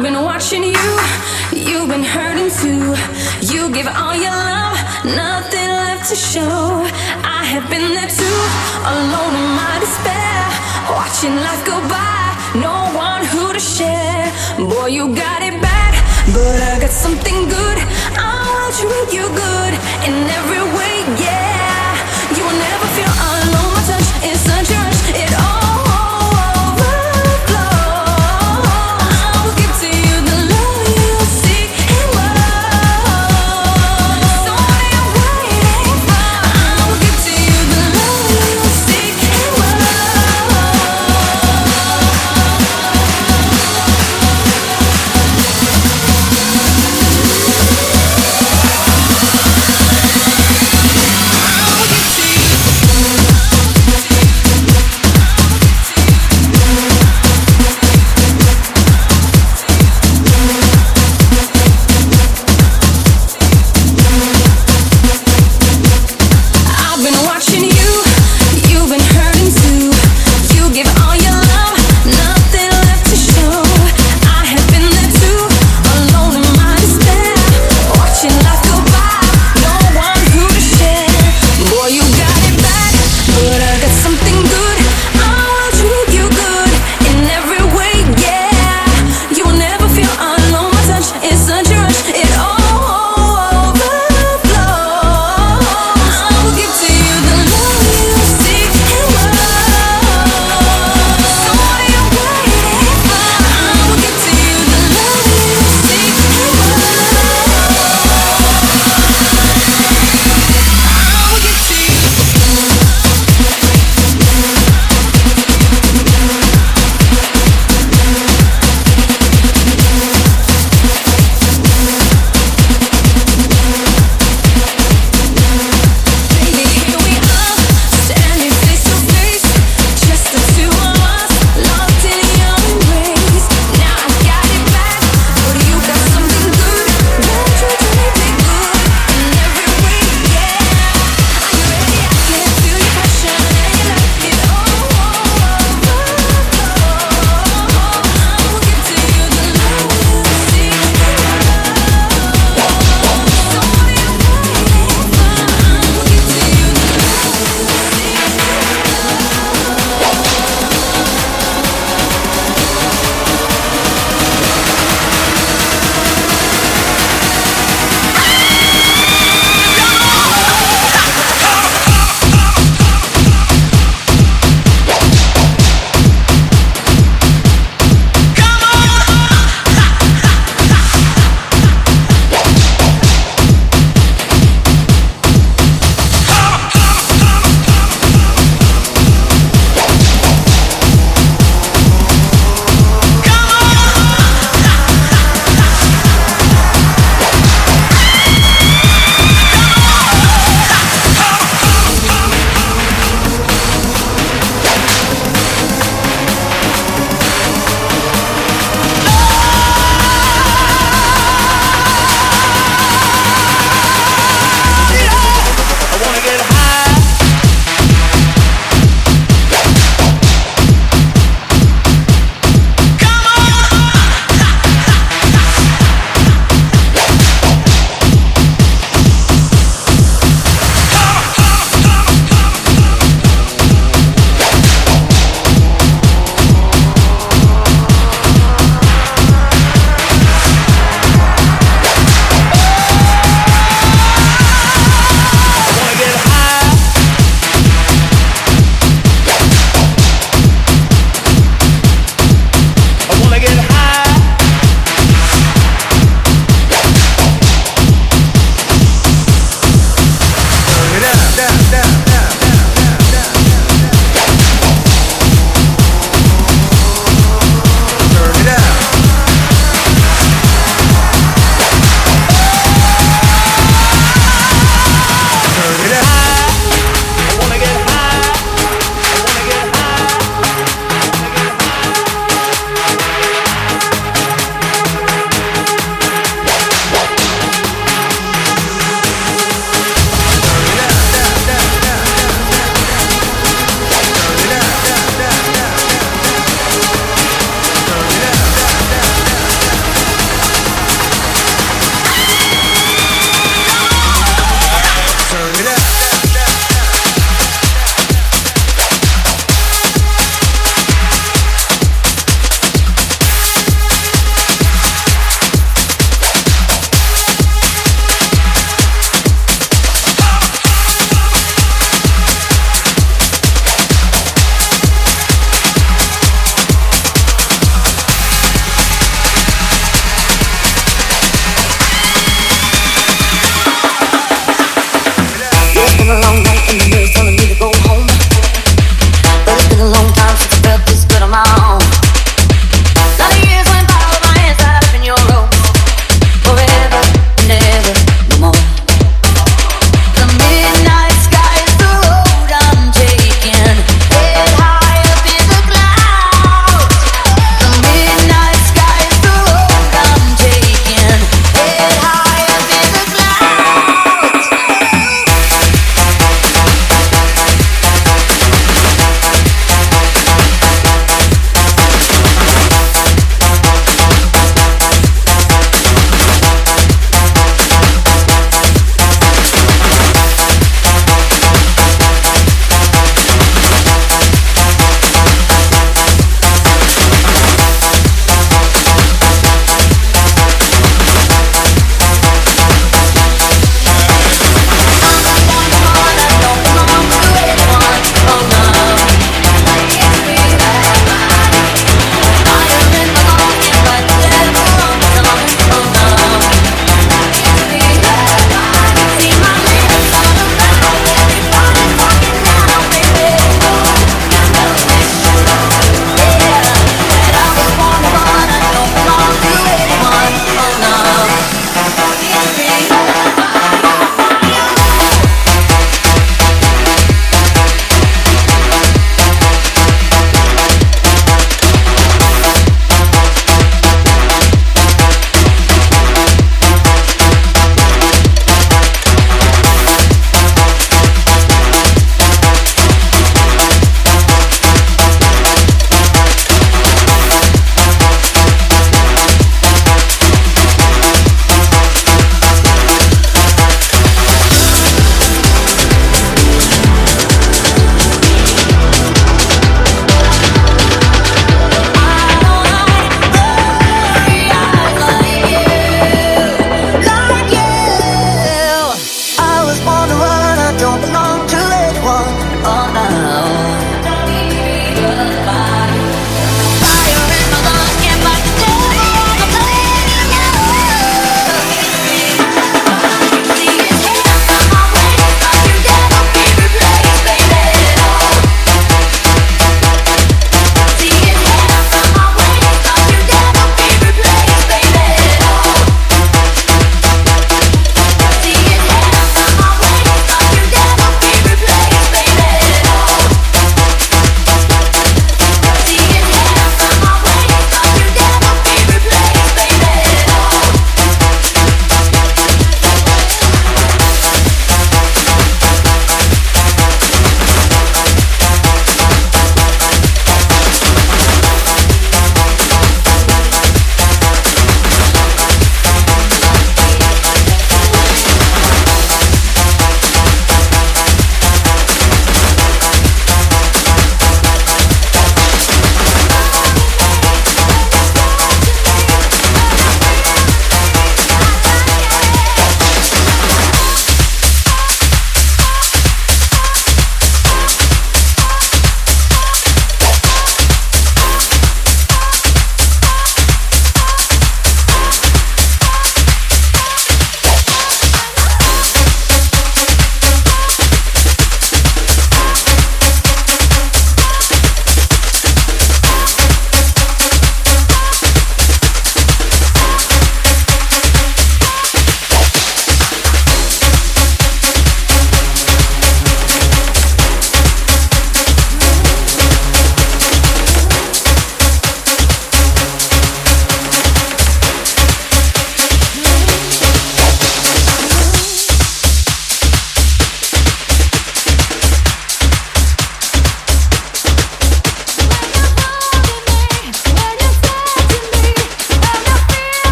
I've been watching you, you've been hurting too. You give all your love, nothing left to show. I have been there too, alone in my despair. Watching life go by, no one who to share. Boy, you got it bad, but I got something good. I will treat you good in every way, yeah. You will never feel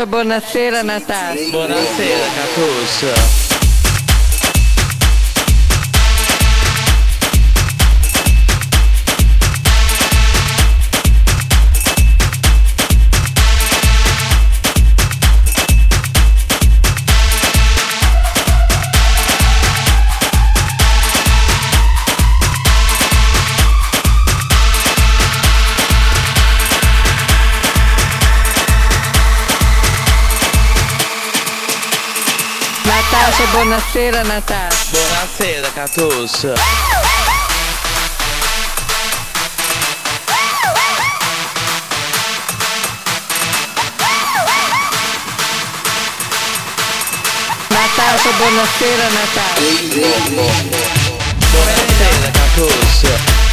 Catusso, buonasera Natasha. Buonasera Catusso. Buonasera Natasha. Buonasera Catussa. Natasha, buonasera Natasha. Buonasera Catuça.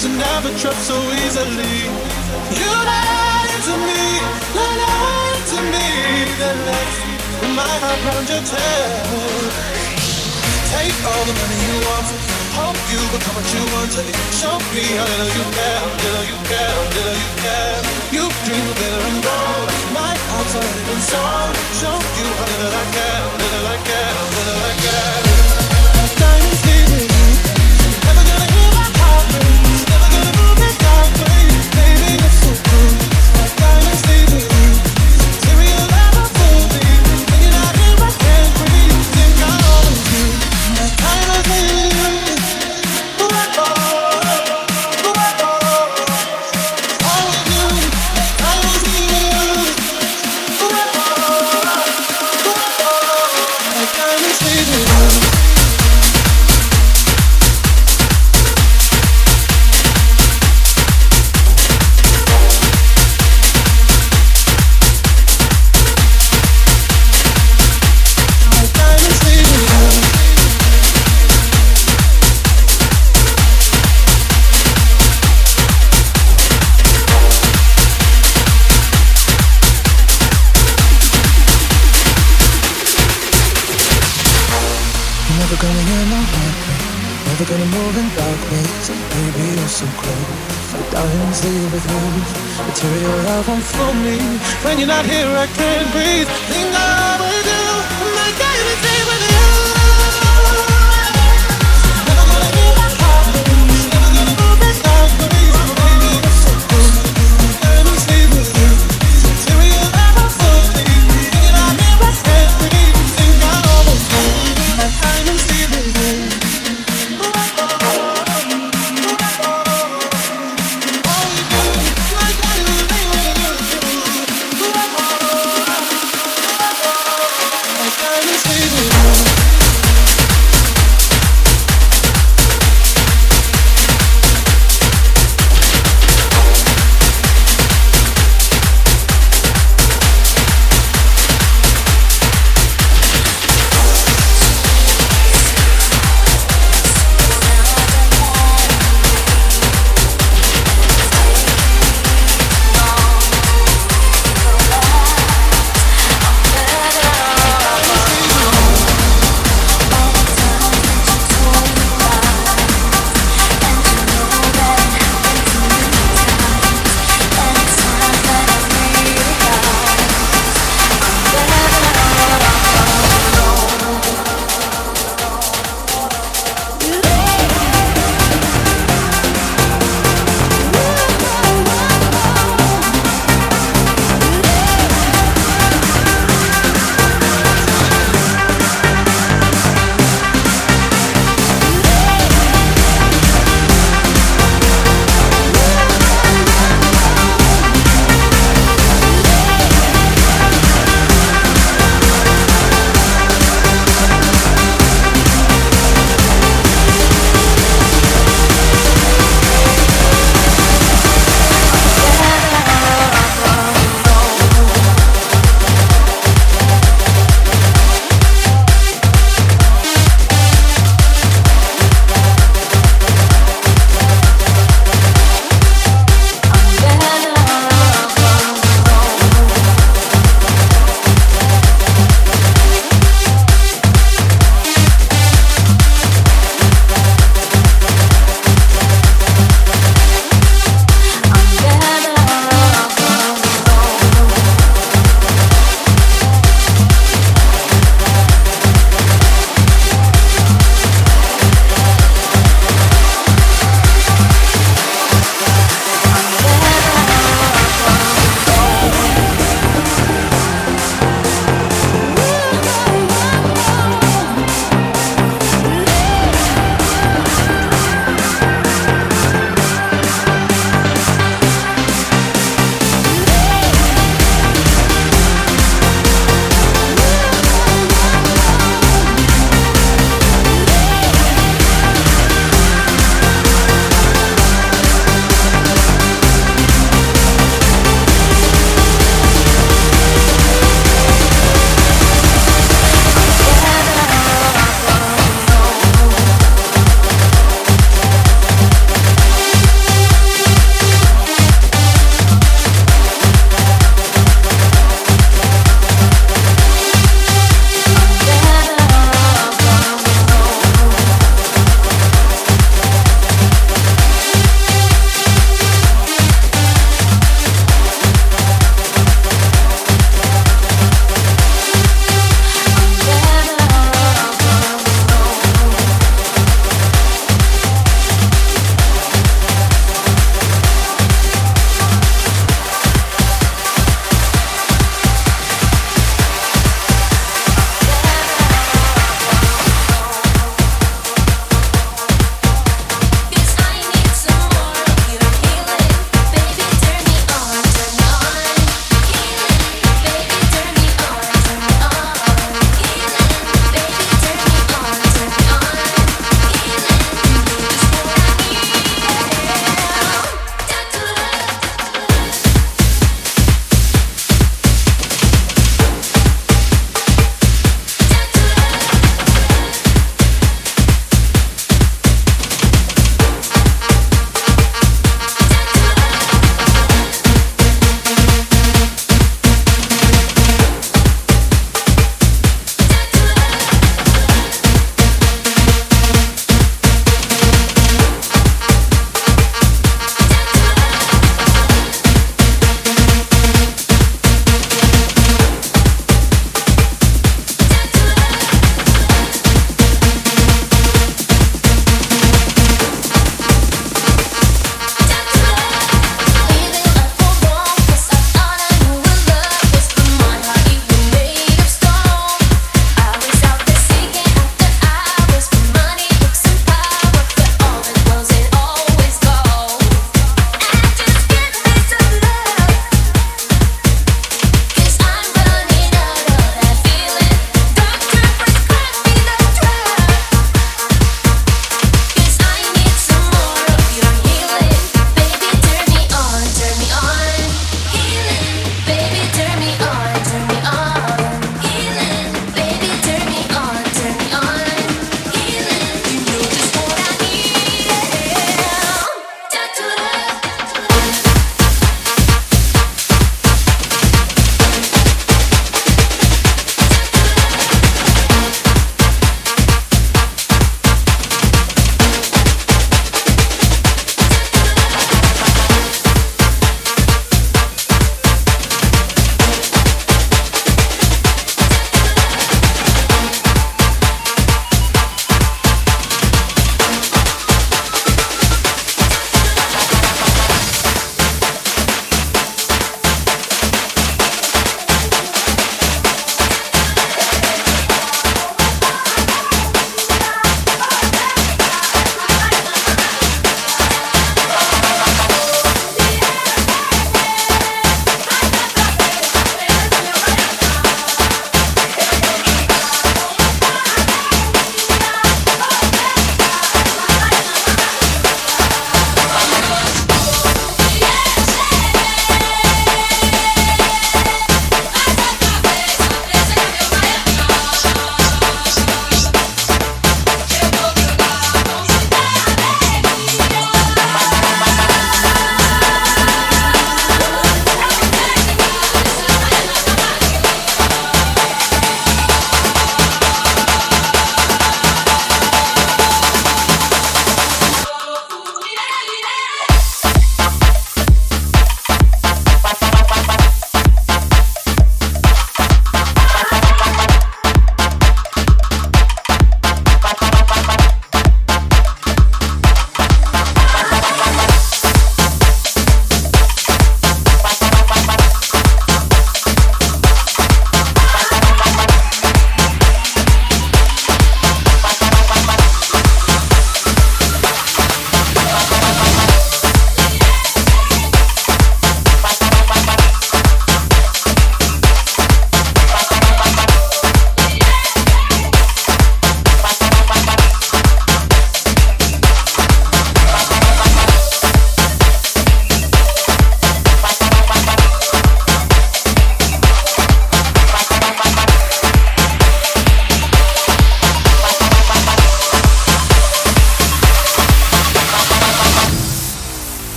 to never trust so easily. You lied to me, lied to me, then left my heart round your tail. Take all the money you want from me. Hope you become what you want to be. Show me how little you care, how little you care, how little you care. You dream of glitter and gold. My heart's already been sold. Show you how little I care, little I care, little I care. not here